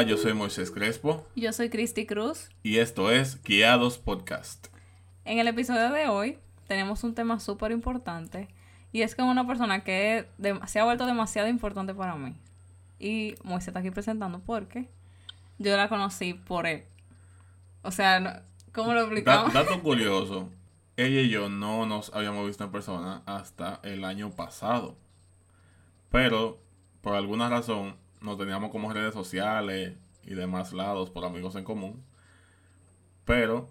Hola, yo soy Moisés Crespo. Yo soy Cristi Cruz. Y esto es Guiados Podcast. En el episodio de hoy tenemos un tema súper importante. Y es con una persona que se ha vuelto demasiado importante para mí. Y Moisés está aquí presentando porque yo la conocí por él. O sea, ¿cómo lo explicamos? dato curioso. Ella y yo no nos habíamos visto en persona hasta el año pasado. Pero, por alguna razón, nos teníamos como redes sociales y demás lados por amigos en común. Pero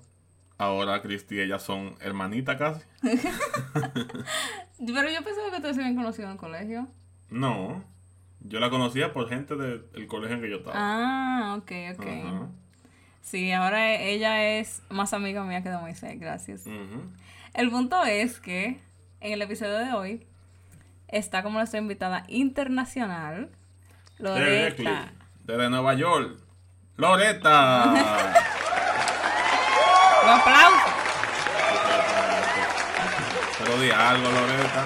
ahora Cristi y ella son hermanitas casi. Pero yo pensaba que ustedes se habían conocido en el colegio. No, yo la conocía por gente del colegio en que yo estaba. Ah, ok, ok. Sí, ahora ella es más amiga mía que de Moisés, gracias. El punto es que en el episodio de hoy está como nuestra invitada internacional, Loreta. Desde Nueva York. Loreta. Un aplauso. Pero di algo, Loreta.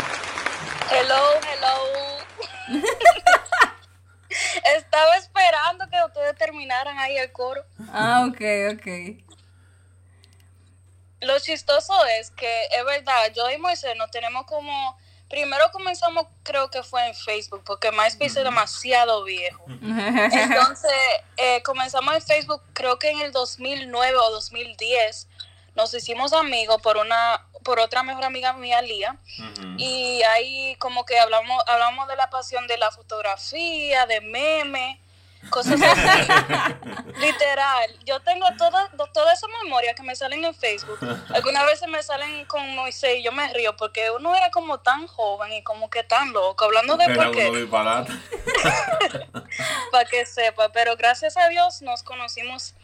Hello, hello. Estaba esperando que ustedes terminaran ahí el coro. Ah, ok, ok. Lo chistoso es que es verdad, yo y Moisés no tenemos como primero comenzamos creo que fue en Facebook, porque MySpace es demasiado viejo. Entonces, eh, comenzamos en Facebook creo que en el 2009 o 2010. Nos hicimos amigos por una por otra mejor amiga mía, Lía. Y ahí como que hablamos, hablamos de la pasión de la fotografía, de memes cosas así. Literal. Yo tengo toda, toda esa memoria que me salen en Facebook. Algunas veces me salen con Moisés y yo me río porque uno era como tan joven y como que tan loco, hablando de por qué. Para que sepa. Pero gracias a Dios nos conocimos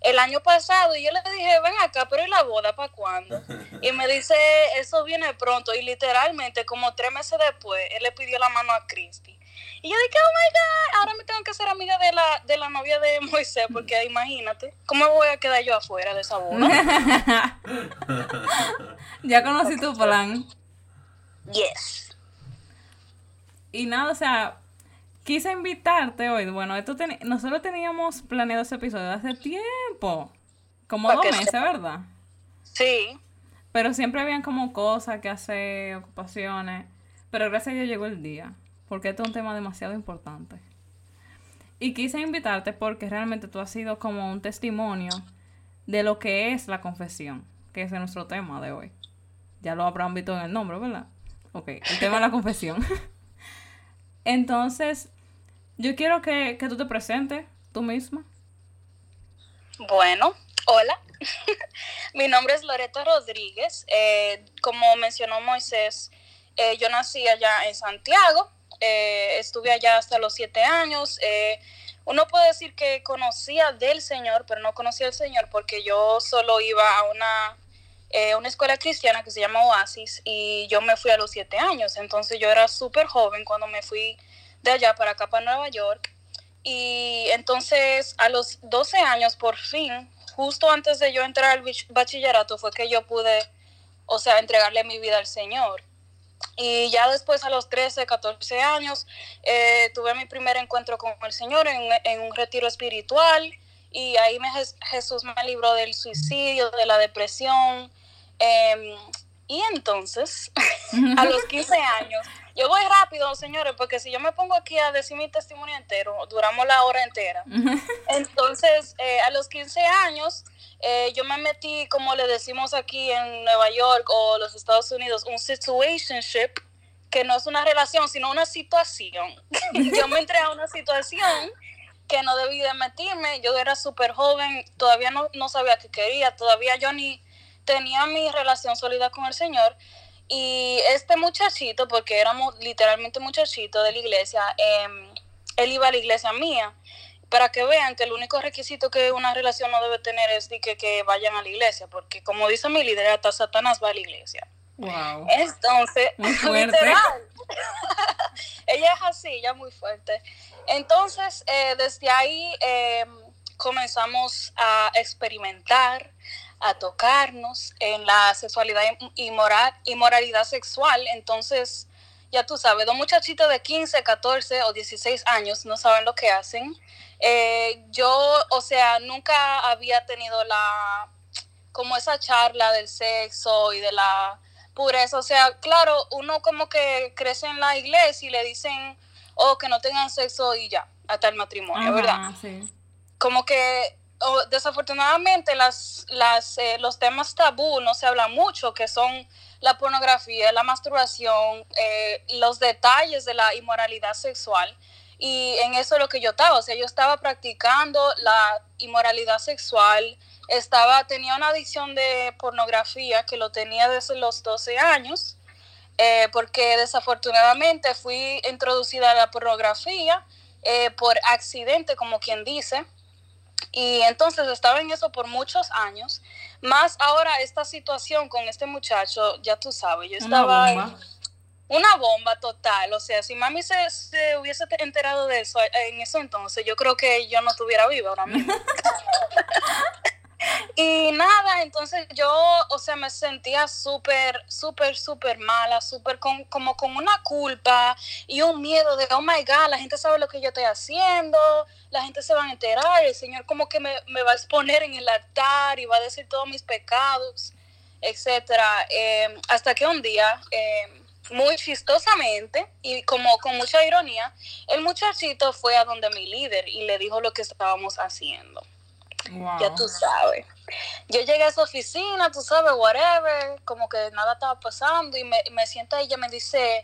el año pasado y yo le dije, ven acá, pero ¿y la boda para cuándo? Y me dice, eso viene pronto. Y literalmente, como tres meses después, él le pidió la mano a Cristi. Y yo dije, oh my God, ahora me tengo que ser amiga de la, de la novia de Moisés, porque imagínate, ¿cómo voy a quedar yo afuera de esa boda? ya conocí tu plan. Yes. Y nada, o sea, quise invitarte hoy. Bueno, esto nosotros teníamos planeado ese episodio hace tiempo. Como dos meses, ¿verdad? Sí. Pero siempre habían como cosas que hacer, ocupaciones. Pero gracias a Dios llegó el día porque este es un tema demasiado importante. Y quise invitarte porque realmente tú has sido como un testimonio de lo que es la confesión, que es nuestro tema de hoy. Ya lo habrán visto en el nombre, ¿verdad? Ok, el tema de la confesión. Entonces, yo quiero que, tú te presentes tú misma. Bueno, hola. Mi nombre es Loreto Rodríguez. Eh, como mencionó Moisés, eh, yo nací allá en Santiago, eh, estuve allá hasta los siete años. Eh, uno puede decir que conocía del Señor, pero no conocía al Señor porque yo solo iba a una, eh, una escuela cristiana que se llama Oasis y yo me fui a los siete años. Entonces yo era súper joven cuando me fui de allá para acá, para Nueva York. Y entonces a los 12 años, por fin, justo antes de yo entrar al bachillerato, fue que yo pude, o sea, entregarle mi vida al Señor. Y ya después, a los 13, 14 años, eh, tuve mi primer encuentro con el Señor en, un retiro espiritual. Y ahí me, Jesús me libró del suicidio, de la depresión. Em, y entonces, a los 15 años, yo voy rápido, señores, porque si yo me pongo aquí a decir mi testimonio entero, duramos la hora entera. Entonces, eh, a los 15 años, eh, yo me metí, como le decimos aquí en Nueva York o los Estados Unidos, un situationship, que no es una relación, sino una situación. yo me entré a una situación que no debí de meterme, yo era súper joven, todavía no, no sabía qué quería, todavía yo ni tenía mi relación sólida con el Señor. Y este muchachito, porque éramos literalmente muchachito de la iglesia, em, él iba a la iglesia mía para que vean que el único requisito que una relación no debe tener es de que, que vayan a la iglesia, porque como dice mi líder, hasta Satanás va a la iglesia. Wow. Entonces, literal, ella es así, ella es muy fuerte. Entonces, eh, desde ahí em, comenzamos a experimentar, a tocarnos en la sexualidad y moral, moralidad sexual. Entonces, ya tú sabes, dos muchachitos de 15, 14 o 16 años no saben lo que hacen. Eh, yo, o sea, nunca había tenido la, como esa charla del sexo y de la pureza. O sea, claro, uno como que crece en la iglesia y le dicen, oh, que no tengan sexo y ya, hasta el matrimonio, ¿verdad? Como que desafortunadamente las, las, eh, los temas tabú no se habla mucho, que son la pornografía, la masturbación, eh, los detalles de la inmoralidad sexual. Y en eso es lo que yo estaba, o sea, yo estaba practicando la inmoralidad sexual, estaba, tenía una adicción de pornografía que lo tenía desde los 12 años, eh, porque desafortunadamente fui introducida a la pornografía eh, por accidente, como quien dice. Y entonces estaba en eso por muchos años. Más ahora esta situación con este muchacho, ya tú sabes, yo estaba... Una bomba. una bomba total. O sea, si mami se, se, hubiese enterado de eso en eso entonces, yo creo que yo no estuviera viva ahora mismo. Y nada, entonces yo, o sea, me sentía súper, súper, súper mala, súper como con una culpa y un miedo de, oh my God, la gente sabe lo que yo estoy haciendo, la gente se va a enterar, el Señor como que me, va a exponer en el altar y va a decir todos mis pecados, etcétera. Em, hasta que un día, em, muy chistosamente y como con mucha ironía, el muchachito fue a donde mi líder y le dijo lo que estábamos haciendo. Ya tú sabes. Yo llegué a su oficina, tú sabes, whatever, como que nada estaba pasando y me, me sienta ella me dice,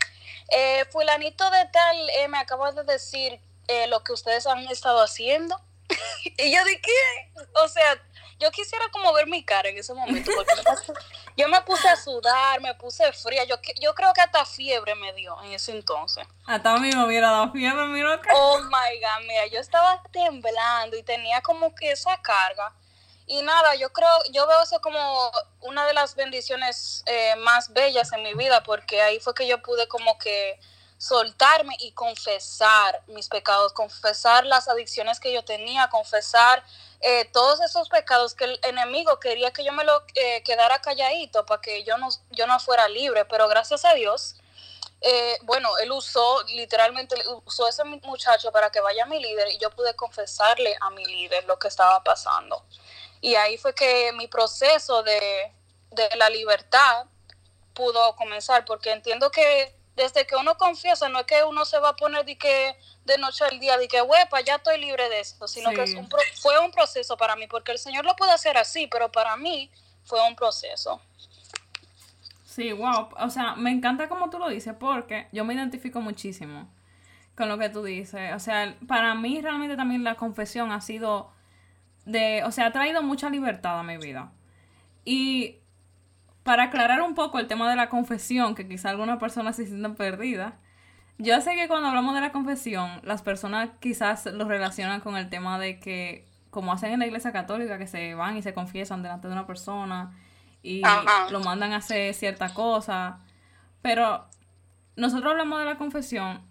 eh, fulanito de tal, eh, me acaba de decir eh, lo que ustedes han estado haciendo. y yo de qué? O sea, yo quisiera como ver mi cara en ese momento, porque yo me puse a sudar, me puse fría, yo, yo creo que hasta fiebre me dio en ese entonces. Hasta a mí me hubiera dado fiebre, mira Oh my God, mira, yo estaba temblando y tenía como que esa carga. Y nada, yo creo, yo veo eso como una de las bendiciones eh, más bellas en mi vida, porque ahí fue que yo pude como que soltarme y confesar mis pecados, confesar las adicciones que yo tenía, confesar eh, todos esos pecados que el enemigo quería que yo me lo eh, quedara calladito para que yo no, yo no fuera libre, pero gracias a Dios, eh, bueno, él usó, literalmente usó ese muchacho para que vaya a mi líder y yo pude confesarle a mi líder lo que estaba pasando. Y ahí fue que mi proceso de, de la libertad pudo comenzar, porque entiendo que desde que uno confiesa, no es que uno se va a poner de que de noche al día, de que, huepa, ya estoy libre de esto, sino que fue un proceso para mí, porque el Señor lo puede hacer así, pero para mí fue un proceso. Sí, wow, o sea, me encanta como tú lo dices, porque yo me identifico muchísimo con lo que tú dices, o sea, para mí realmente también la confesión ha sido de, o sea, ha traído mucha libertad a mi vida. Y para aclarar un poco el tema de la confesión, que quizá algunas personas se sientan perdidas, yo sé que cuando hablamos de la confesión, las personas quizás lo relacionan con el tema de que, como hacen en la iglesia católica, que se van y se confiesan delante de una persona y lo mandan a hacer cierta cosa. Pero nosotros hablamos de la confesión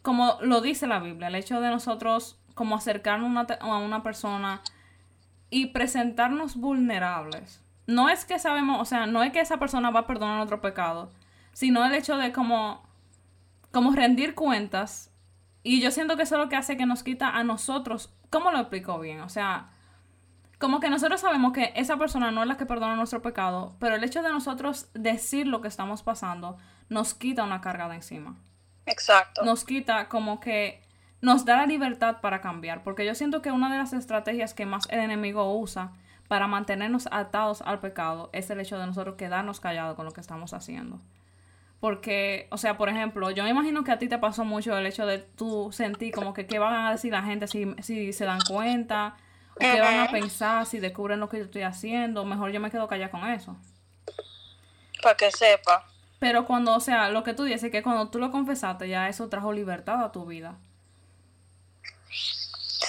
como lo dice la Biblia, el hecho de nosotros como acercarnos a una persona y presentarnos vulnerables no es que sabemos, o sea, no es que esa persona va a perdonar otro pecado, sino el hecho de como, como rendir cuentas. Y yo siento que eso es lo que hace que nos quita a nosotros, ¿cómo lo explico bien? O sea, como que nosotros sabemos que esa persona no es la que perdona nuestro pecado, pero el hecho de nosotros decir lo que estamos pasando nos quita una carga de encima. Exacto. Nos quita como que nos da la libertad para cambiar, porque yo siento que una de las estrategias que más el enemigo usa para mantenernos atados al pecado es el hecho de nosotros quedarnos callados con lo que estamos haciendo. Porque, o sea, por ejemplo, yo me imagino que a ti te pasó mucho el hecho de tú sentir como que qué van a decir la gente si, si se dan cuenta, o qué van a pensar si descubren lo que yo estoy haciendo, mejor yo me quedo callada con eso. Para que sepa. Pero cuando, o sea, lo que tú dices que cuando tú lo confesaste, ya eso trajo libertad a tu vida.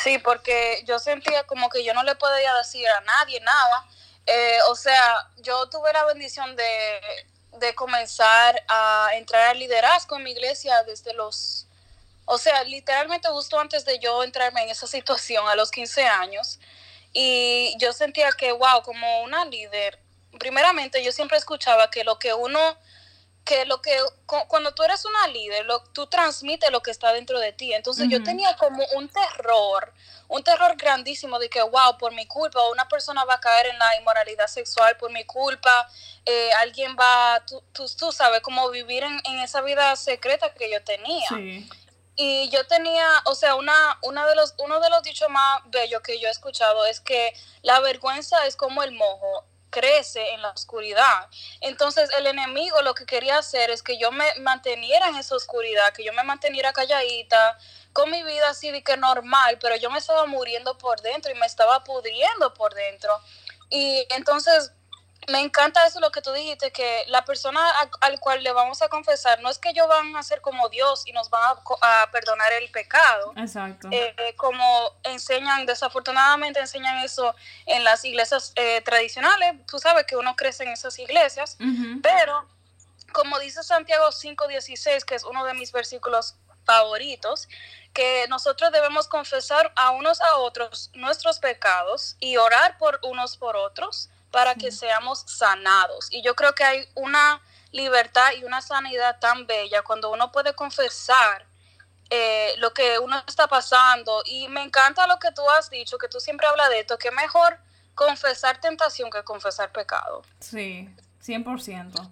Sí, porque yo sentía como que yo no le podía decir a nadie nada. Eh, o sea, yo tuve la bendición de, de comenzar a entrar al liderazgo en mi iglesia desde los, o sea, literalmente justo antes de yo entrarme en esa situación a los 15 años. Y yo sentía que, wow, como una líder, primeramente yo siempre escuchaba que lo que uno que lo que cuando tú eres una líder, lo, tú transmites lo que está dentro de ti. Entonces yo tenía como un terror, un terror grandísimo de que, wow, por mi culpa, una persona va a caer en la inmoralidad sexual por mi culpa, eh, alguien va, tú, tú, sabes, como vivir en, en, esa vida secreta que yo tenía. Y yo tenía, o sea, una, una de los, uno de los dichos más bellos que yo he escuchado es que la vergüenza es como el mojo crece en la oscuridad. Entonces el enemigo lo que quería hacer es que yo me manteniera en esa oscuridad, que yo me manteniera calladita, con mi vida que normal, pero yo me estaba muriendo por dentro y me estaba pudriendo por dentro. Y entonces me encanta eso lo que tú dijiste, que la persona al, cual le vamos a confesar no es que ellos van a ser como Dios y nos van a, perdonar el pecado. Exacto. Eh, como enseñan, desafortunadamente enseñan eso en las iglesias eh, tradicionales. Tú sabes que uno crece en esas iglesias, pero como dice Santiago 5.16, que es uno de mis versículos favoritos, que nosotros debemos confesar a unos a otros nuestros pecados y orar por unos por otros para que seamos sanados. Y yo creo que hay una libertad y una sanidad tan bella cuando uno puede confesar eh, lo que uno está pasando. Y me encanta lo que tú has dicho, que tú siempre hablas de esto, que mejor confesar tentación que confesar pecado. Sí, 100%.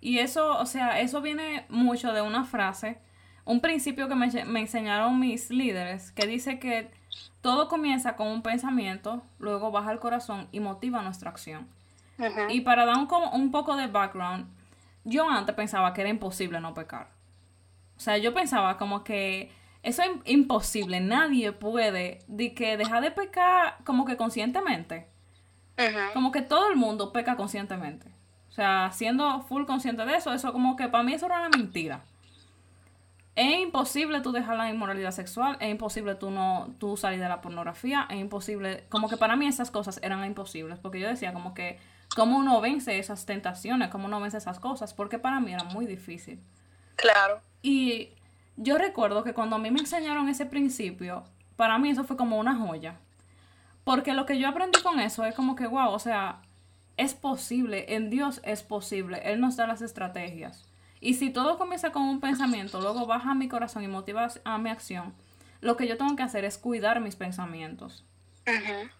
Y eso, o sea, eso viene mucho de una frase, un principio que me, me enseñaron mis líderes, que dice que todo comienza con un pensamiento, luego baja al corazón y motiva nuestra acción. Y para dar un, un poco de background, yo antes pensaba que era imposible no pecar. O sea, yo pensaba como que eso es imposible, nadie puede de que dejar de pecar como que conscientemente. Como que todo el mundo peca conscientemente. O sea, siendo full consciente de eso, eso como que para mí eso era una mentira es imposible tú dejar la inmoralidad sexual, es imposible tú no tú salir de la pornografía, es imposible, como que para mí esas cosas eran imposibles, porque yo decía como que cómo uno vence esas tentaciones, cómo uno vence esas cosas, porque para mí era muy difícil. Claro. Y yo recuerdo que cuando a mí me enseñaron ese principio, para mí eso fue como una joya. Porque lo que yo aprendí con eso es como que, wow, o sea, es posible, en Dios es posible, Él nos da las estrategias. Y si todo comienza con un pensamiento, luego baja a mi corazón y motiva a mi acción, lo que yo tengo que hacer es cuidar mis pensamientos.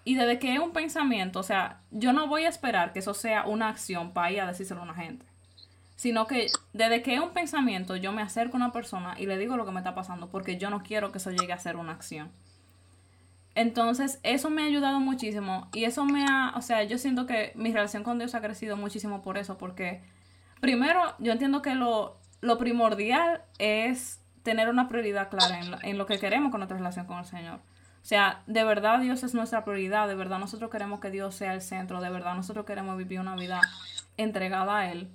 Y desde que es un pensamiento, o sea, yo no voy a esperar que eso sea una acción para ir a decírselo a una gente. Sino que desde que es un pensamiento, yo me acerco a una persona y le digo lo que me está pasando, porque yo no quiero que eso llegue a ser una acción. Entonces, eso me ha ayudado muchísimo. Y eso me ha, o sea, yo siento que mi relación con Dios ha crecido muchísimo por eso, porque Primero, yo entiendo que lo, primordial es tener una prioridad clara en lo, que queremos con nuestra relación con el Señor. O sea, de verdad Dios es nuestra prioridad, de verdad nosotros queremos que Dios sea el centro, de verdad nosotros queremos vivir una vida entregada a Él.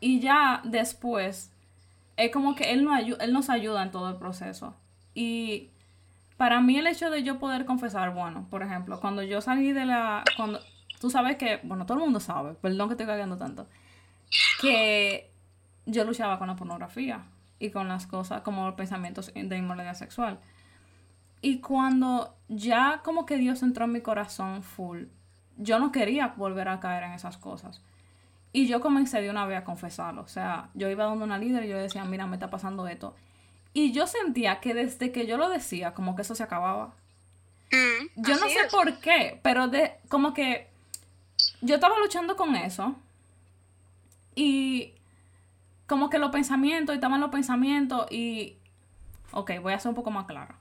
Y ya después, es como que Él nos, él nos ayuda en todo el proceso. Y para mí el hecho de yo poder confesar, bueno, por ejemplo, cuando yo salí de la... cuando Tú sabes que, bueno, todo el mundo sabe, perdón que estoy cagando tanto que yo luchaba con la pornografía y con las cosas como pensamientos de inmoralidad sexual. Y cuando ya como que Dios entró en mi corazón full, yo no quería volver a caer en esas cosas. Y yo comencé de una vez a confesarlo. O sea, yo iba dando una líder y yo decía, mira, me está pasando esto. Y yo sentía que desde que yo lo decía, como que eso se acababa. Mm, yo no sé por qué, pero de, como que yo estaba luchando con eso y como que los pensamientos, y estaban los pensamientos y... Ok, voy a ser un poco más clara.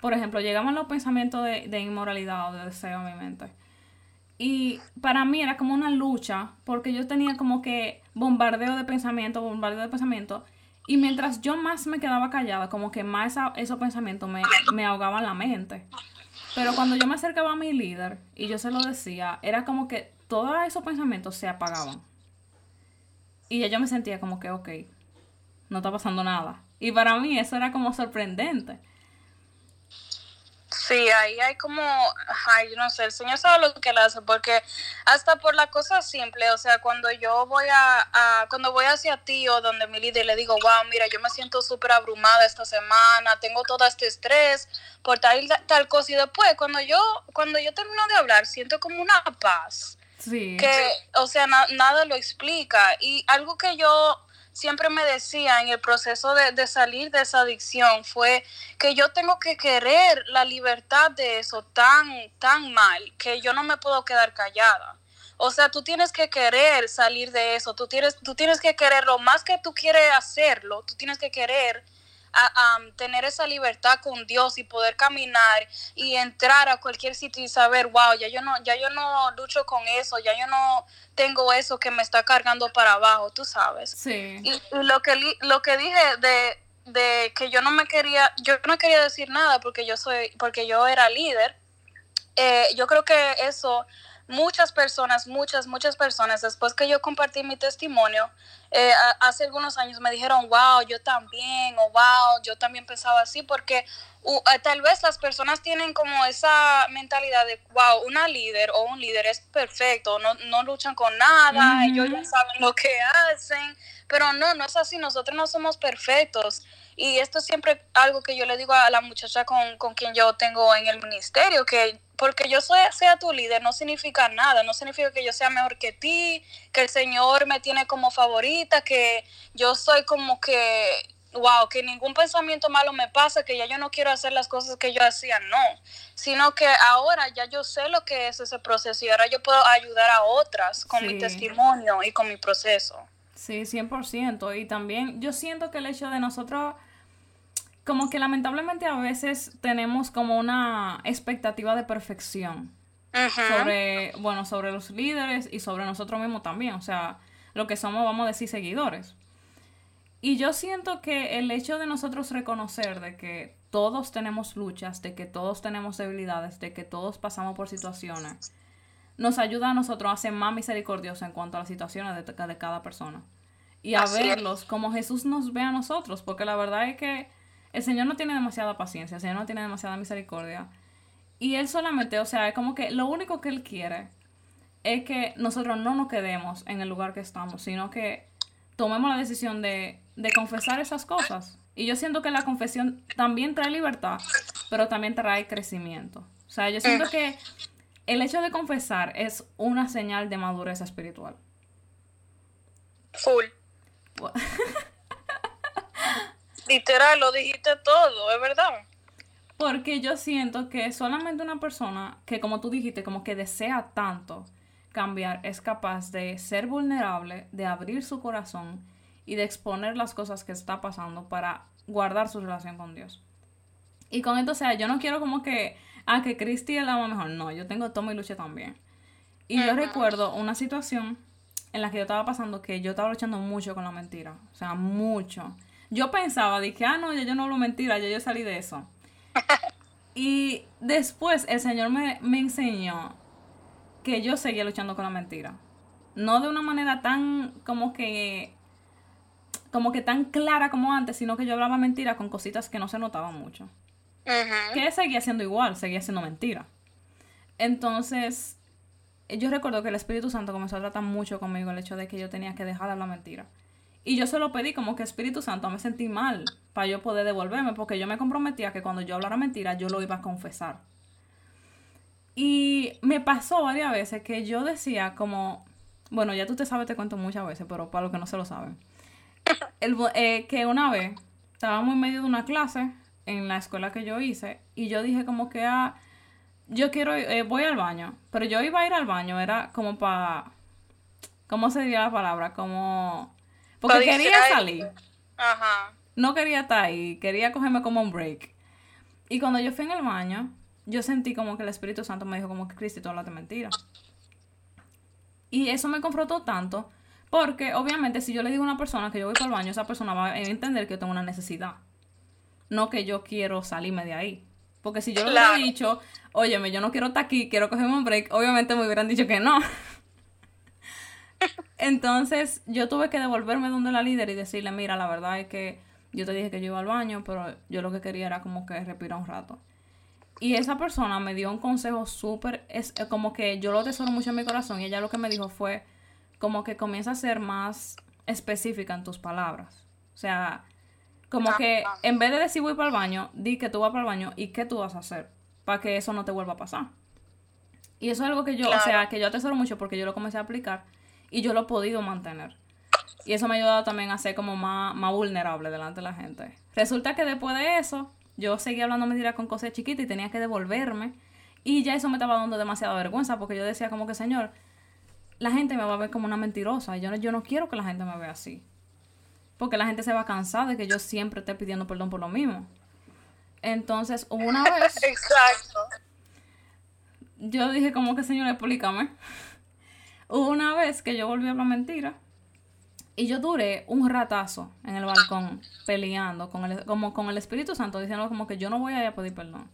Por ejemplo, llegaban los pensamientos de, de inmoralidad o de deseo en mi mente. Y para mí era como una lucha, porque yo tenía como que bombardeo de pensamiento, bombardeo de pensamiento. Y mientras yo más me quedaba callada, como que más esos pensamientos me, me ahogaban la mente. Pero cuando yo me acercaba a mi líder y yo se lo decía, era como que todos esos pensamientos se apagaban. Y ya yo me sentía como que, ok, no está pasando nada. Y para mí eso era como sorprendente. Sí, ahí hay como, ay, no sé, el Señor sabe lo que él hace, porque hasta por la cosa simple, o sea, cuando yo voy a, cuando voy hacia ti o donde mi líder le digo, wow, mira, yo me siento súper abrumada esta semana, tengo todo este estrés por tal, tal cosa, y después cuando yo, cuando yo termino de hablar, siento como una paz Que, o sea, na- nada lo explica. Y algo que yo siempre me decía en el proceso de, de salir de esa adicción fue que yo tengo que querer la libertad de eso tan, tan mal que yo no me puedo quedar callada. O sea, tú tienes que querer salir de eso, tú tienes, tú tienes que quererlo, más que tú quieres hacerlo, tú tienes que querer a- am, tener esa libertad con Dios y poder caminar y entrar a cualquier sitio y saber, wow, ya yo no, ya yo no lucho con eso, ya yo no tengo eso que me está cargando para abajo, tú sabes. Sí. Y, y lo que lo que dije de, de que yo no me quería, yo no quería decir nada porque yo soy, porque yo era líder. eh, yo creo que eso muchas personas, muchas, muchas personas, después que yo compartí mi testimonio, eh, hace algunos años me dijeron, wow, yo también, o wow, yo también pensaba así, porque uh, eh, tal vez las personas tienen como esa mentalidad de, wow, una líder o un líder es perfecto, no, no luchan con nada, Ujú. ellos ya saben lo que hacen, pero no, no es así, nosotros no somos perfectos. Y esto es siempre algo que yo le digo a la muchacha con, con quien yo tengo en el ministerio, que porque yo soy, sea tu líder no significa nada, no significa que yo sea mejor que ti, que el Señor me tiene como favorita, que yo soy como que, wow, que ningún pensamiento malo me pasa, que ya yo no quiero hacer las cosas que yo hacía, no, sino que ahora ya yo sé lo que es ese proceso y ahora yo puedo ayudar a otras con mi testimonio y con mi proceso. Sí, 100%. Y también yo siento que el hecho de nosotros, como que lamentablemente a veces tenemos como una expectativa de perfección sobre, bueno, sobre los líderes y sobre nosotros mismos también. O sea, lo que somos, vamos a decir, seguidores. Y yo siento que el hecho de nosotros reconocer de que todos tenemos luchas, de que todos tenemos debilidades, de que todos pasamos por situaciones, nos ayuda a nosotros a ser más misericordiosos en cuanto a las situaciones de, de cada persona. Y a Así es. verlos como Jesús nos ve a nosotros, porque la verdad es que el Señor no tiene demasiada paciencia, el Señor no tiene demasiada misericordia. Y Él solamente, o sea, es como que lo único que Él quiere es que nosotros no nos quedemos en el lugar que estamos, sino que tomemos la decisión de, de confesar esas cosas. Y yo siento que la confesión también trae libertad, pero también trae crecimiento. O sea, yo siento que el hecho de confesar es una señal de madurez espiritual. Full. Literal, lo dijiste todo, es verdad. Porque yo siento que solamente una persona que, como tú dijiste, como que desea tanto cambiar, es capaz de ser vulnerable, de abrir su corazón y de exponer las cosas que está pasando para guardar su relación con Dios. Y con esto, o sea, yo no quiero como que, ah, que Cristi es la más mejor. No, yo tengo toma y lucha también. Y yo recuerdo una situación en la que yo estaba pasando que yo estaba luchando mucho con la mentira. O sea, mucho. Yo pensaba, dije, ah, no, ya yo no hablo mentira, ya yo salí de eso. Y después el Señor me, me enseñó que yo seguía luchando con la mentira. No de una manera tan como que como que tan clara como antes, sino que yo hablaba mentira con cositas que no se notaban mucho. Que seguía siendo igual, seguía siendo mentira. Entonces, yo recuerdo que el Espíritu Santo comenzó a tratar mucho conmigo el hecho de que yo tenía que dejar de hablar mentira. Y yo se lo pedí como que Espíritu Santo me sentí mal para yo poder devolverme, porque yo me comprometía que cuando yo hablara mentira, yo lo iba a confesar. Y me pasó varias veces que yo decía como, bueno, ya tú te sabes, te cuento muchas veces, pero para los que no se lo saben. El, eh, que una vez estábamos en medio de una clase en la escuela que yo hice y yo dije como que ah, yo quiero eh, voy al baño pero yo iba a ir al baño era como para cómo se diría la palabra como porque quería salir Ajá. no quería estar ahí quería cogerme como un break y cuando yo fui en el baño yo sentí como que el Espíritu Santo me dijo como que Cristi tú hablaste mentira y eso me confrontó tanto porque obviamente si yo le digo a una persona que yo voy para el baño, esa persona va a entender que yo tengo una necesidad. No que yo quiero salirme de ahí. Porque si yo le hubiera dicho, óyeme, yo no quiero estar aquí, quiero cogerme un break, obviamente me hubieran dicho que no. Entonces yo tuve que devolverme donde la líder y decirle, mira, la verdad es que yo te dije que yo iba al baño, pero yo lo que quería era como que respirar un rato. Y esa persona me dio un consejo súper, es eh, como que yo lo tesoro mucho en mi corazón y ella lo que me dijo fue como que comienza a ser más específica en tus palabras. O sea, como que Ajá. en vez de decir voy para el baño, di que tú vas para el baño y qué tú vas a hacer para que eso no te vuelva a pasar. Y eso es algo que yo, o sea, que yo atesoro mucho porque yo lo comencé a aplicar y yo lo he podido mantener. Y eso me ha ayudado también a ser como más, más vulnerable delante de la gente. Resulta que después de eso, yo seguía hablando mentiras con cosas chiquitas y tenía que devolverme. Y ya eso me estaba dando demasiada vergüenza porque yo decía como que, señor, la gente me va a ver como una mentirosa. Y yo, yo no quiero que la gente me vea así. Porque la gente se va a cansar de que yo siempre esté pidiendo perdón por lo mismo. Entonces, hubo una vez... Exacto. Yo dije como que, señor, explícame. Hubo una vez que yo volví a hablar mentira. Y yo duré un ratazo en el balcón peleando con el, como con el Espíritu Santo, diciendo como que yo no voy a a pedir perdón.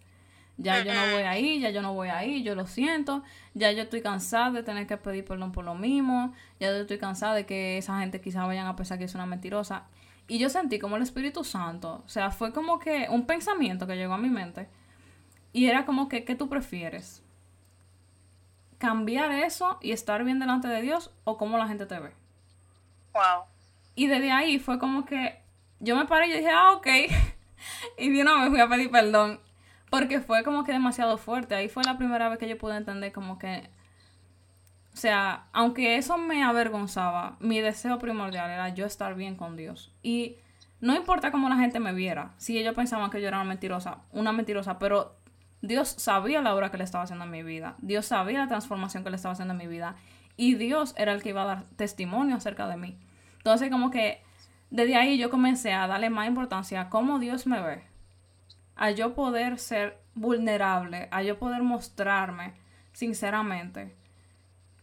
Ya yo no voy ahí, ya yo no voy ahí, yo lo siento. Ya yo estoy cansada de tener que pedir perdón por lo mismo. Ya yo estoy cansada de que esa gente quizá vayan a pensar que es una mentirosa. Y yo sentí como el Espíritu Santo, o sea, fue como que un pensamiento que llegó a mi mente. Y era como que, ¿qué tú prefieres? ¿Cambiar eso y estar bien delante de Dios o cómo la gente te ve? Wow. Y desde ahí fue como que yo me paré y dije, ah, ok. y de una vez fui a pedir perdón. Porque fue como que demasiado fuerte. Ahí fue la primera vez que yo pude entender como que... O sea, aunque eso me avergonzaba, mi deseo primordial era yo estar bien con Dios. Y no importa cómo la gente me viera, si ellos pensaban que yo era una mentirosa, una mentirosa, pero Dios sabía la obra que le estaba haciendo en mi vida. Dios sabía la transformación que le estaba haciendo en mi vida. Y Dios era el que iba a dar testimonio acerca de mí. Entonces, como que desde ahí yo comencé a darle más importancia a cómo Dios me ve a yo poder ser vulnerable, a yo poder mostrarme sinceramente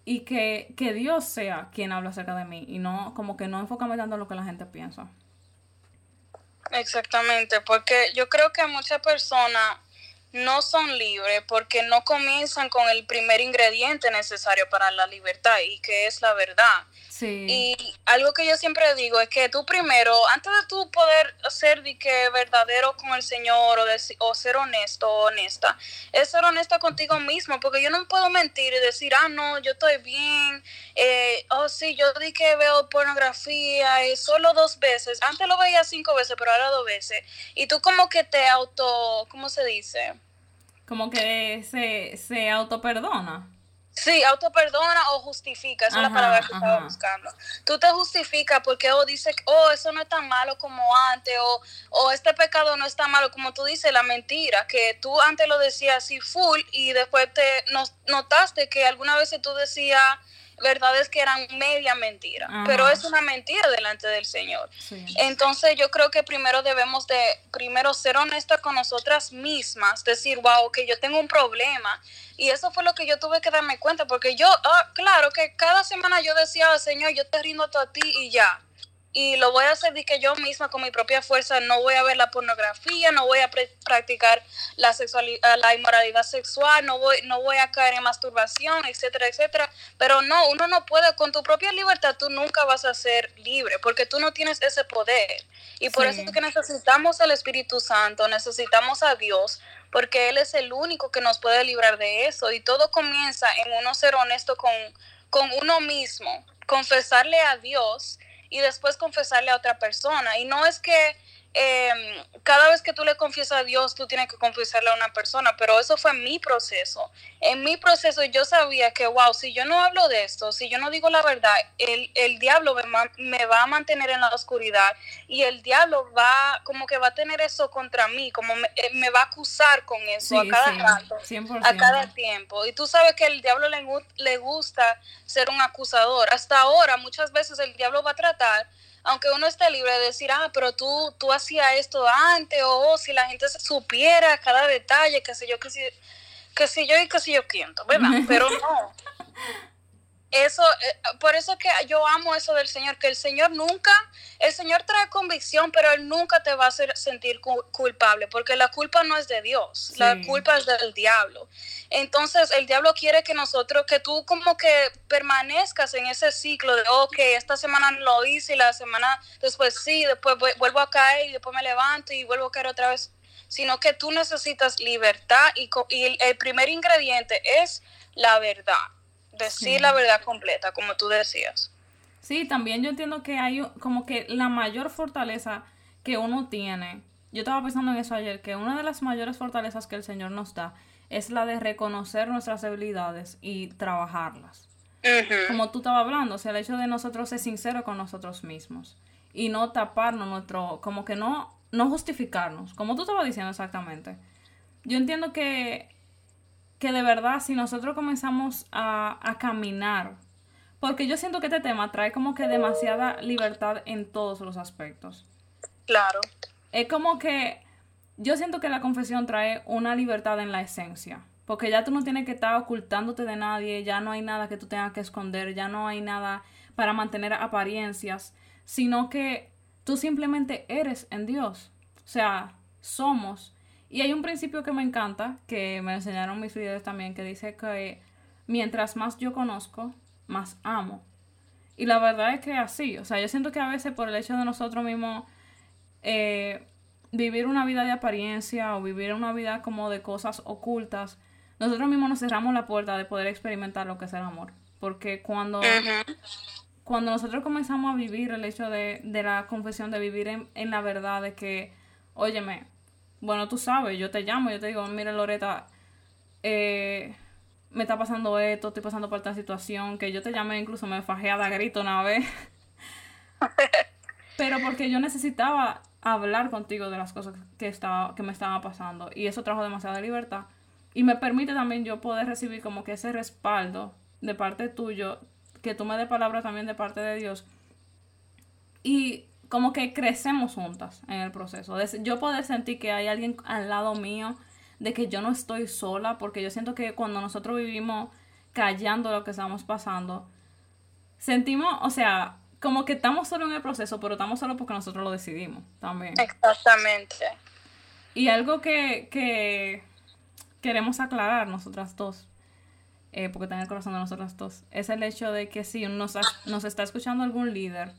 y que, que Dios sea quien habla acerca de mí y no como que no enfocarme tanto en lo que la gente piensa. Exactamente, porque yo creo que muchas personas no son libres porque no comienzan con el primer ingrediente necesario para la libertad y que es la verdad. Y algo que yo siempre digo es que tú primero, antes de tú poder ser de que verdadero con el Señor o, o ser honesto o honesta, es ser honesta contigo mismo, porque yo no puedo mentir y decir, ah, no, yo estoy bien, eh, oh, sí, yo di que veo pornografía y solo dos veces, antes lo veía cinco veces, pero ahora dos veces, y tú como que te auto, ¿cómo se dice? Como que se, se auto perdona. Sí, autoperdona o justifica, esa es la palabra que estaba buscando. Tú te justificas porque o dices, oh, eso no es tan malo como antes, o, o este pecado no es tan malo como tú dices, la mentira, que tú antes lo decías así full y después te notaste que alguna vez tú decías verdades que eran media mentira, pero es una mentira delante del Señor. Entonces yo creo que primero debemos de, primero ser honestas con nosotras mismas, decir, wow, que yo tengo un problema. Y eso fue lo que yo tuve que darme cuenta, porque yo, ah, claro, que cada semana yo decía, Señor, yo te rindo a ti y ya y lo voy a hacer de que yo misma con mi propia fuerza no voy a ver la pornografía, no voy a practicar la sexualidad, la inmoralidad sexual, no voy no voy a caer en masturbación, etcétera, etcétera, pero no, uno no puede con tu propia libertad tú nunca vas a ser libre porque tú no tienes ese poder. Y por eso es que necesitamos al Espíritu Santo, necesitamos a Dios, porque él es el único que nos puede librar de eso. Y todo comienza en uno ser honesto con con uno mismo, confesarle a Dios y después confesarle a otra persona. Y no es que Em, cada vez que tú le confiesas a Dios, tú tienes que confesarle a una persona, pero eso fue mi proceso. En mi proceso yo sabía que, wow, si yo no hablo de esto, si yo no digo la verdad, el, el diablo me, va a mantener en la oscuridad y el diablo va, como que va a tener eso contra mí, como me, eh, va a acusar con eso a cada rato, a cada tiempo. Y tú sabes que el diablo le, le gusta ser un acusador. Hasta ahora, muchas veces el diablo va a tratar aunque uno esté libre de decir, ah, pero tú, tú hacías esto antes, o oh, si la gente supiera cada detalle, qué sé yo, qué sé, qué sé yo y qué sé yo quiento, ¿verdad? Pero no. Eso, eh, por eso que yo amo eso del Señor, que el Señor nunca, el Señor trae convicción, pero Él nunca te va a hacer sentir culpable, porque la culpa no es de Dios, la culpa es del diablo. Entonces, el diablo quiere que nosotros, que tú como que permanezcas en ese ciclo de, ok, esta semana lo hice y la semana después sí, después vuelvo a caer y después me levanto y vuelvo a caer otra vez, sino que tú necesitas libertad y, y el primer ingrediente es la verdad decir la verdad completa, como tú decías. Sí, también yo entiendo que hay como que la mayor fortaleza que uno tiene, yo estaba pensando en eso ayer, que una de las mayores fortalezas que el Señor nos da es la de reconocer nuestras debilidades y trabajarlas. Como tú estabas hablando, o sea, el hecho de nosotros ser sinceros con nosotros mismos y no taparnos nuestro, como que no, no justificarnos, como tú estabas diciendo exactamente. Yo entiendo que, que de verdad si nosotros comenzamos a, a caminar, porque yo siento que este tema trae como que demasiada libertad en todos los aspectos. Claro. Es como que yo siento que la confesión trae una libertad en la esencia. Porque ya tú no tienes que estar ocultándote de nadie, ya no hay nada que tú tengas que esconder, ya no hay nada para mantener apariencias, sino que tú simplemente eres en Dios. O sea, somos. Y hay un principio que me encanta, que me enseñaron mis líderes también, que dice que mientras más yo conozco, más amo. Y la verdad es que así, o sea, yo siento que a veces por el hecho de nosotros mismos eh, vivir una vida de apariencia o vivir una vida como de cosas ocultas, nosotros mismos nos cerramos la puerta de poder experimentar lo que es el amor. Porque cuando, cuando nosotros comenzamos a vivir el hecho de, de la confesión, de vivir en, en la verdad, de que, óyeme, bueno, tú sabes, yo te llamo, yo te digo, mire Loreta, eh, me está pasando esto, estoy pasando por esta situación, que yo te llamé, incluso me fajé a dar grito una vez. Pero porque yo necesitaba hablar contigo de las cosas que, estaba, que me estaban pasando. Y eso trajo demasiada libertad. Y me permite también yo poder recibir como que ese respaldo de parte tuyo, que tú me des palabras también de parte de Dios. Y como que crecemos juntas en el proceso. Yo poder sentir que hay alguien al lado mío, de que yo no estoy sola, porque yo siento que cuando nosotros vivimos callando lo que estamos pasando, sentimos, o sea, como que estamos solo en el proceso, pero estamos solo porque nosotros lo decidimos también. Exactamente. Y algo que, que queremos aclarar nosotras dos, eh, porque está en el corazón de nosotras dos, es el hecho de que si nos está escuchando algún líder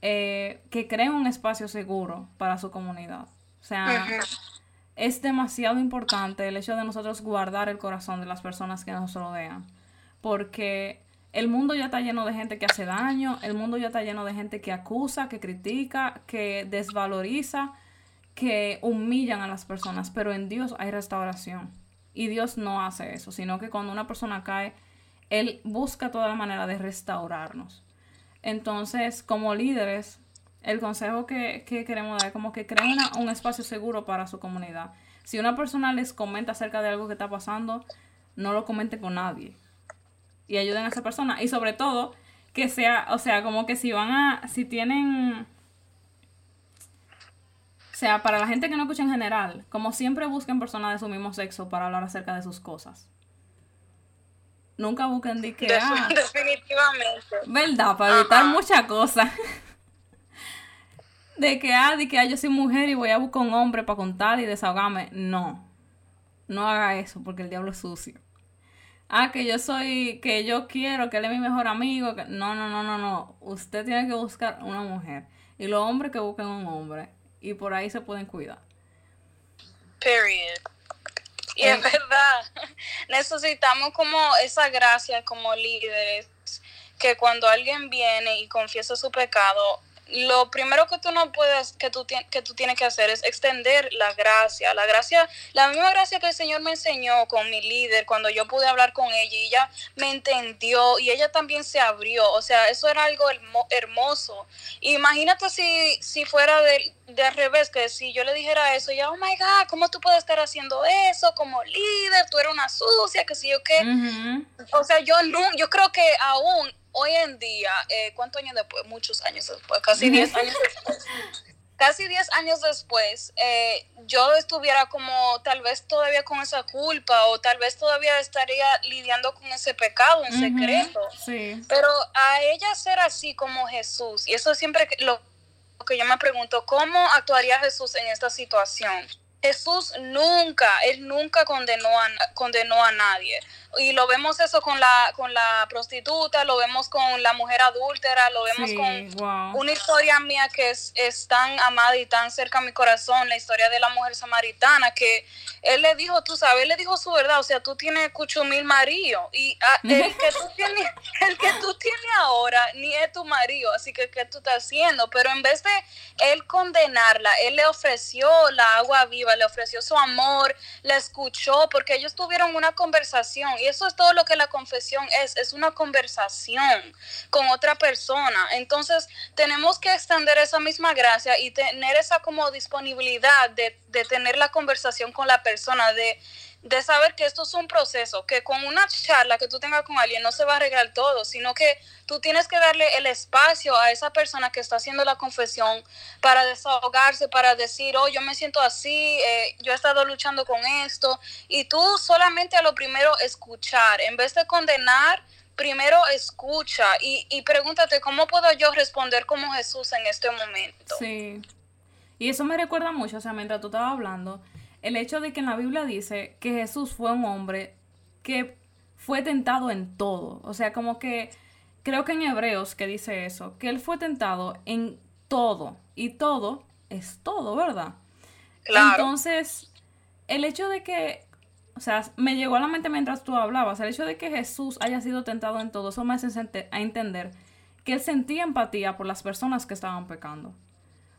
eh, que cree un espacio seguro para su comunidad. O sea, es demasiado importante el hecho de nosotros guardar el corazón de las personas que nos rodean. Porque el mundo ya está lleno de gente que hace daño, el mundo ya está lleno de gente que acusa, que critica, que desvaloriza, que humillan a las personas. Pero en Dios hay restauración. Y Dios no hace eso, sino que cuando una persona cae, Él busca toda la manera de restaurarnos. Entonces, como líderes, el consejo que, que queremos dar es como que creen una- un espacio seguro para su comunidad. Si una persona les comenta acerca de algo que está pasando, no lo comente con nadie. Y ayuden a esa persona. Y sobre todo, que sea, o sea, como que si van a, si tienen, o sea, para la gente que no escucha en general, como siempre busquen personas de su mismo sexo para hablar acerca de sus cosas. Nunca busquen de que, ah, definitivamente. ¿Verdad? Para evitar Ajá. muchas cosas. De que, ah, de que ah, yo soy mujer y voy a buscar un hombre para contar y desahogarme. No. No haga eso porque el diablo es sucio. Ah, que yo soy, que yo quiero, que él es mi mejor amigo. Que... No, no, no, no, no. Usted tiene que buscar una mujer. Y los hombres que busquen un hombre. Y por ahí se pueden cuidar. Period. Y es verdad, necesitamos como esa gracia como líderes, que cuando alguien viene y confiesa su pecado, lo primero que tú no puedes, que tú, que tú tienes que hacer es extender la gracia, la gracia, la misma gracia que el Señor me enseñó con mi líder cuando yo pude hablar con ella y ella me entendió y ella también se abrió, o sea, eso era algo hermo- hermoso. Imagínate si, si fuera de, de al revés, que si yo le dijera eso, ya, oh my God, ¿cómo tú puedes estar haciendo eso como líder? Tú eres una sucia, que si yo qué. O sea, yo no, yo creo que aún hoy en día, eh, ¿cuántos años después? Muchos años después, casi 10 años después. Casi 10 años después, eh, yo estuviera como tal vez todavía con esa culpa o tal vez todavía estaría lidiando con ese pecado en secreto. Sí. Pero a ella ser así como Jesús, y eso es siempre lo que yo me pregunto, ¿cómo actuaría Jesús en esta situación? Jesús nunca, él nunca condenó a, condenó a nadie. Y lo vemos eso con la, con la prostituta, lo vemos con la mujer adúltera, lo vemos Sí, con wow. una historia mía que es, es tan amada y tan cerca a mi corazón, la historia de la mujer samaritana, que él le dijo, tú sabes, él le dijo su verdad, o sea, tú tienes cucho mil maridos y ah, el, que tú tienes, el que tú tienes ahora ni es tu marido, así que ¿qué tú estás haciendo? Pero en vez de él condenarla, él le ofreció la agua viva le ofreció su amor, la escuchó, porque ellos tuvieron una conversación. Y eso es todo lo que la confesión es, es una conversación con otra persona. Entonces, tenemos que extender esa misma gracia y tener esa como disponibilidad de, de tener la conversación con la persona, de de saber que esto es un proceso, que con una charla que tú tengas con alguien no se va a arreglar todo, sino que tú tienes que darle el espacio a esa persona que está haciendo la confesión para desahogarse, para decir, oh, yo me siento así, eh, yo he estado luchando con esto, y tú solamente a lo primero escuchar, en vez de condenar, primero escucha y, y pregúntate, ¿cómo puedo yo responder como Jesús en este momento? Sí. Y eso me recuerda mucho, o sea, mientras tú estabas hablando, el hecho de que en la Biblia dice que Jesús fue un hombre que fue tentado en todo. O sea, como que creo que en Hebreos que dice eso, que él fue tentado en todo. Y todo es todo, ¿verdad? Claro. Entonces, el hecho de que, o sea, me llegó a la mente mientras tú hablabas, el hecho de que Jesús haya sido tentado en todo, eso me hace a entender que él sentía empatía por las personas que estaban pecando.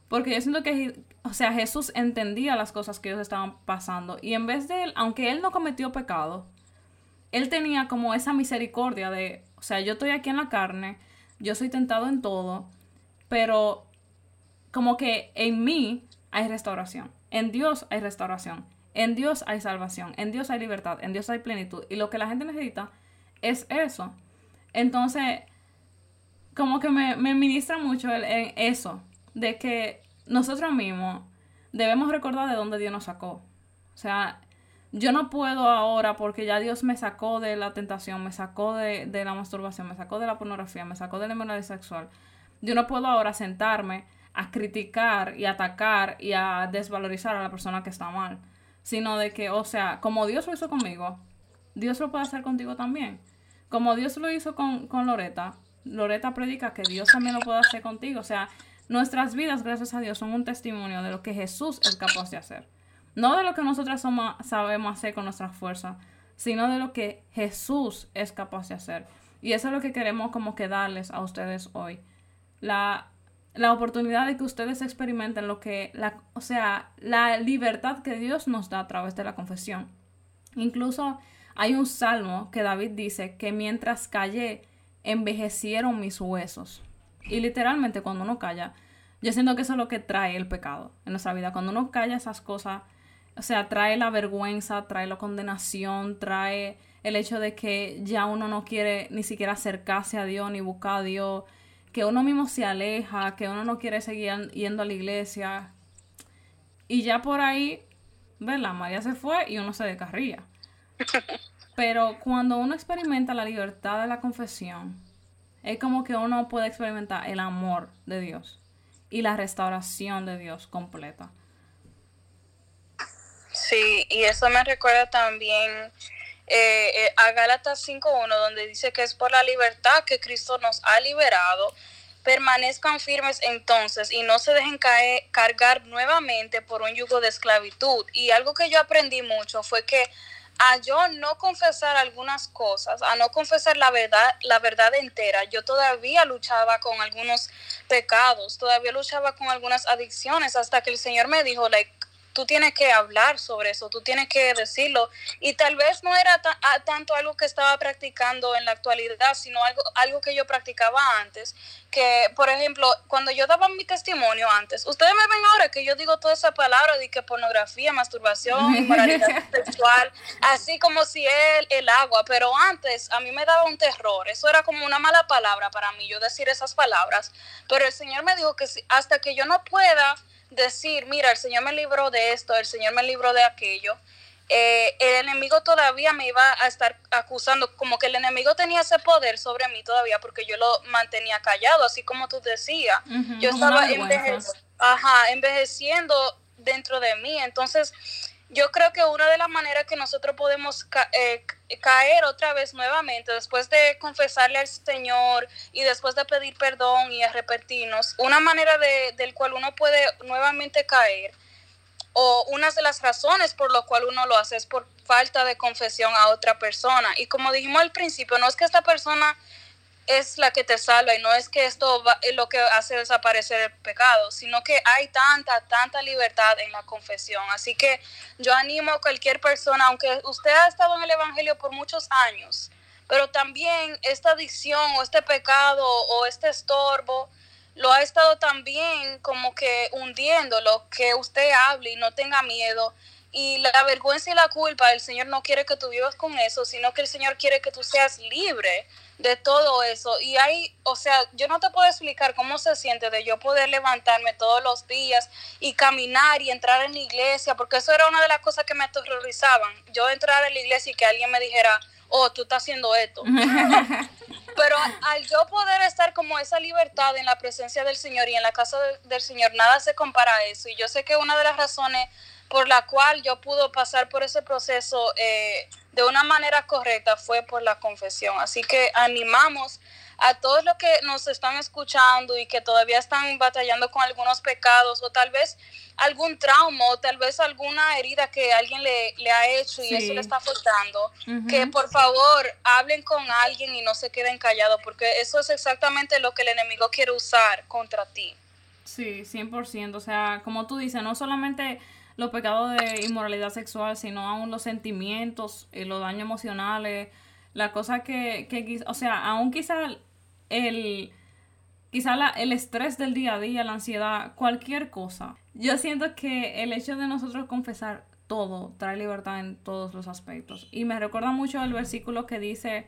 Porque yo siento que, o sea, Jesús entendía las cosas que ellos estaban pasando. Y en vez de él, aunque él no cometió pecado, él tenía como esa misericordia de, o sea, yo estoy aquí en la carne, yo soy tentado en todo, pero como que en mí hay restauración. En Dios hay restauración. En Dios hay salvación. En Dios hay libertad. En Dios hay plenitud. Y lo que la gente necesita es eso. Entonces, como que me, me ministra mucho el, eso de que nosotros mismos debemos recordar de dónde Dios nos sacó. O sea, yo no puedo ahora porque ya Dios me sacó de la tentación, me sacó de, la masturbación, me sacó de la pornografía, me sacó de la inmoralidad sexual. Yo no puedo ahora sentarme a criticar y atacar y a desvalorizar a la persona que está mal. Sino de que, o sea, como Dios lo hizo conmigo, Dios lo puede hacer contigo también. Como Dios lo hizo con, con Loreta, Loreta predica que Dios también lo puede hacer contigo. O sea, Nuestras vidas, gracias a Dios, son un testimonio de lo que Jesús es capaz de hacer. No de lo que nosotras somos, sabemos hacer con nuestra fuerza, sino de lo que Jesús es capaz de hacer. Y eso es lo que queremos como que darles a ustedes hoy. La, la oportunidad de que ustedes experimenten lo que, o sea, la libertad que Dios nos da a través de la confesión. Incluso hay un salmo que David dice que mientras callé, envejecieron mis huesos. Y literalmente cuando uno calla, yo siento que eso es lo que trae el pecado en nuestra vida. Cuando uno calla esas cosas, o sea, trae la vergüenza, trae la condenación, trae el hecho de que ya uno no quiere ni siquiera acercarse a Dios ni buscar a Dios, que uno mismo se aleja, que uno no quiere seguir yendo a la iglesia. Y ya por ahí, ¿verdad? María se fue y uno se descarría. Pero cuando uno experimenta la libertad de la confesión, es como que uno puede experimentar el amor de Dios y la restauración de Dios completa. Sí, y eso me recuerda también eh, eh, a Gálatas 5.1, donde dice que es por la libertad que Cristo nos ha liberado. Permanezcan firmes entonces y no se dejen caer, cargar nuevamente por un yugo de esclavitud. Y algo que yo aprendí mucho fue que a yo no confesar algunas cosas, a no confesar la verdad, la verdad entera, yo todavía luchaba con algunos pecados, todavía luchaba con algunas adicciones hasta que el Señor me dijo, like, tú tienes que hablar sobre eso, tú tienes que decirlo. Y tal vez no era tanto algo que estaba practicando en la actualidad, sino algo, algo que yo practicaba antes. Que, por ejemplo, cuando yo daba mi testimonio antes, ustedes me ven ahora que yo digo toda esa palabra de que pornografía, masturbación, inmoralidad sexual, así como si es el agua, pero antes a mí me daba un terror, eso era como una mala palabra para mí, yo decir esas palabras, pero el Señor me dijo que hasta que yo no pueda decir, mira, el Señor me libró de esto, el Señor me libró de aquello, eh, el enemigo todavía me iba a estar acusando, como que el enemigo tenía ese poder sobre mí todavía porque yo lo mantenía callado, así como tú decías. yo estaba envejeciendo dentro de mí. Entonces, yo creo que una de las maneras que nosotros podemos eh, caer otra vez nuevamente, después de confesarle al Señor y después de pedir perdón y arrepentirnos, una manera de, del cual uno puede nuevamente caer, o una de las razones por lo cual uno lo hace es por falta de confesión a otra persona. Y como dijimos al principio, no es que esta persona es la que te salva y no es que esto es lo que hace desaparecer el pecado, sino que hay tanta, tanta libertad en la confesión. Así que yo animo a cualquier persona, aunque usted ha estado en el Evangelio por muchos años, pero también esta adicción o este pecado o este estorbo lo ha estado también como que hundiéndolo, que usted hable y no tenga miedo y la vergüenza y la culpa, el Señor no quiere que tú vivas con eso, sino que el Señor quiere que tú seas libre de todo eso. Y hay, o sea, yo no te puedo explicar cómo se siente de yo poder levantarme todos los días y caminar y entrar en la iglesia, porque eso era una de las cosas que me aterrorizaban. Yo entrar en la iglesia y que alguien me dijera, oh, tú estás haciendo esto. Pero al yo poder estar como esa libertad en la presencia del Señor y en la casa del Señor, nada se compara a eso. Y yo sé que una de las razones por la cual yo pude pasar por ese proceso eh, de una manera correcta fue por la confesión. Así que animamos a todos los que nos están escuchando y que todavía están batallando con algunos pecados o tal vez algún trauma o tal vez alguna herida que alguien le, ha hecho y eso le está afectando, que por favor hablen con alguien y no se queden callados porque eso es exactamente lo que el enemigo quiere usar contra ti. Sí, 100%. O sea, como tú dices, no solamente los pecados de inmoralidad sexual, sino aún los sentimientos, eh, los daños emocionales, la cosa que, que o sea, aún quizá el, quizá el estrés del día a día, la ansiedad, cualquier cosa. Yo siento que el hecho de nosotros confesar todo trae libertad en todos los aspectos. Y me recuerda mucho el versículo que dice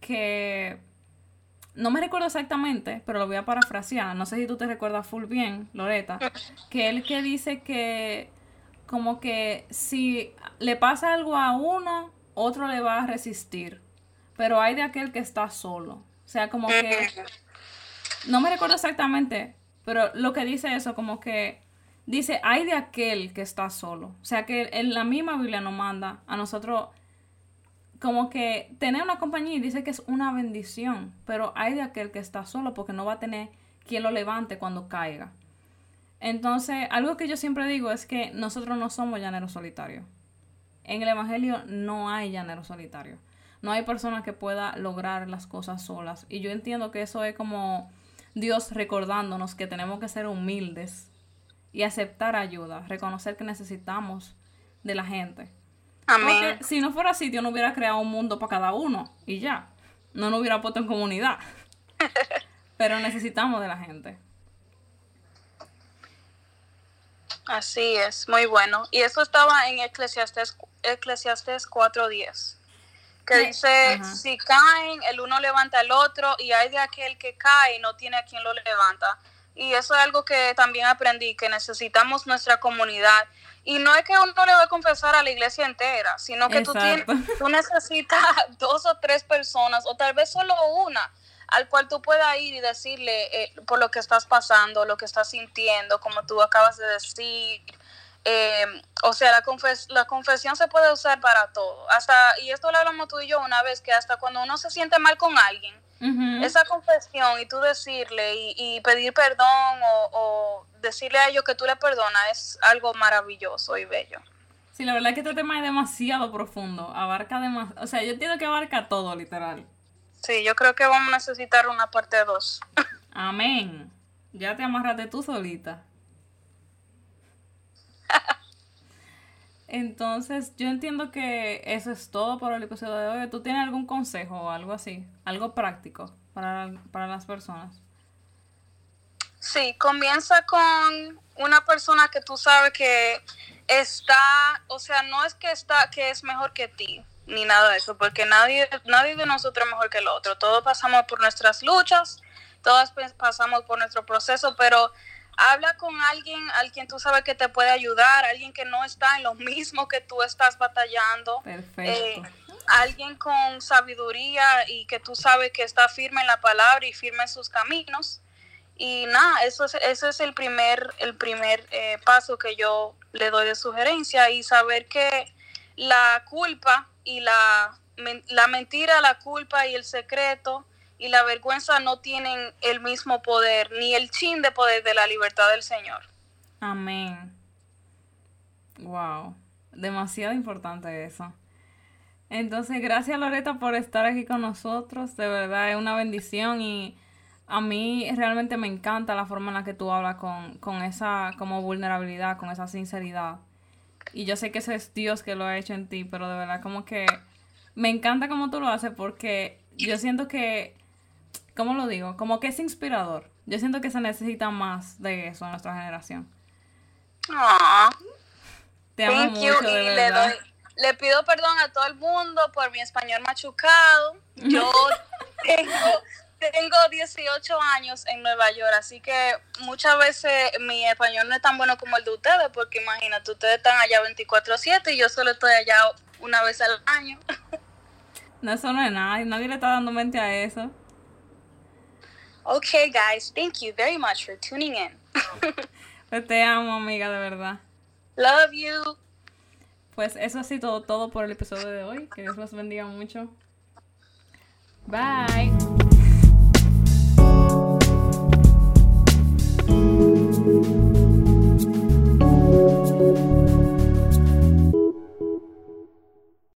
que no me recuerdo exactamente, pero lo voy a parafrasear. No sé si tú te recuerdas full bien, Loreta. Que él que dice que como que si le pasa algo a uno, otro le va a resistir. Pero hay de aquel que está solo. O sea, como que... No me recuerdo exactamente, pero lo que dice eso, como que dice, hay de aquel que está solo. O sea, que en la misma Biblia nos manda a nosotros como que tener una compañía y dice que es una bendición, pero hay de aquel que está solo porque no va a tener quien lo levante cuando caiga. Entonces, algo que yo siempre digo es que nosotros no somos llaneros solitarios. En el Evangelio no hay llanero solitario. No hay persona que pueda lograr las cosas solas. Y yo entiendo que eso es como Dios recordándonos que tenemos que ser humildes y aceptar ayuda, reconocer que necesitamos de la gente. Amén. Porque si no fuera así, Dios no hubiera creado un mundo para cada uno y ya. No nos hubiera puesto en comunidad. Pero necesitamos de la gente. Así es, muy bueno. Y eso estaba en Eclesiastes, Eclesiastes 4.10, que dice, si caen, el uno levanta al otro y hay de aquel que cae y no tiene a quien lo levanta. Y eso es algo que también aprendí, que necesitamos nuestra comunidad. Y no es que uno le va a confesar a la iglesia entera, sino que tú, tienes, tú necesitas dos o tres personas, o tal vez solo una, al cual tú puedas ir y decirle eh, por lo que estás pasando, lo que estás sintiendo, como tú acabas de decir. Eh, o sea, la, la confesión se puede usar para todo. Hasta, y esto lo hablamos tú y yo una vez, que hasta cuando uno se siente mal con alguien, esa confesión y tú decirle y, pedir perdón o, decirle a ellos que tú le perdonas es algo maravilloso y bello. Sí, la verdad es que este tema es demasiado profundo, abarca demasiado, o sea, yo entiendo que abarca todo, literal. Sí, yo creo que vamos a necesitar una parte 2. Amén. Ya te amarraste tú solita. Entonces, yo entiendo que eso es todo por el episodio de hoy. ¿Tú tienes algún consejo o algo así? Algo práctico para, para las personas. Sí, comienza con una persona que tú sabes que está, o sea, no es que está, que es mejor que ti, ni nada de eso, porque nadie, nadie de nosotros es mejor que el otro. Todos pasamos por nuestras luchas, todos pasamos por nuestro proceso, pero habla con alguien, alguien tú sabes que te puede ayudar, alguien que no está en lo mismo que tú estás batallando. Perfecto. Eh, alguien con sabiduría y que tú sabes que está firme en la palabra y firme en sus caminos. Y nada, eso es, ese es el primer, el primer eh, paso que yo le doy de sugerencia y saber que la culpa y la, la mentira, la culpa y el secreto y la vergüenza no tienen el mismo poder, ni el chin de poder de la libertad del Señor. Amén. Wow, demasiado importante eso. Entonces, gracias Loreta por estar aquí con nosotros. De verdad, es una bendición y a mí realmente me encanta la forma en la que tú hablas con, con esa como vulnerabilidad, con esa sinceridad. Y yo sé que ese es Dios que lo ha hecho en ti, pero de verdad como que me encanta cómo tú lo haces porque yo siento que, ¿cómo lo digo? Como que es inspirador. Yo siento que se necesita más de eso en nuestra generación. Ah, Te amo thank you. mucho, de Y le, doy, le pido perdón a todo el mundo por mi español machucado. Yo tengo, tengo 18 años en Nueva York, así que muchas veces mi español no es tan bueno como el de ustedes, porque imagínate, ustedes están allá 24/7 y yo solo estoy allá una vez al año. No, eso no es nada. Nadie le está dando mente a eso. Okay, guys, thank you very much for tuning in. Pues te amo, amiga, de verdad. Love you. Pues eso ha sido todo por el episodio de hoy. Que Dios los bendiga mucho. Bye.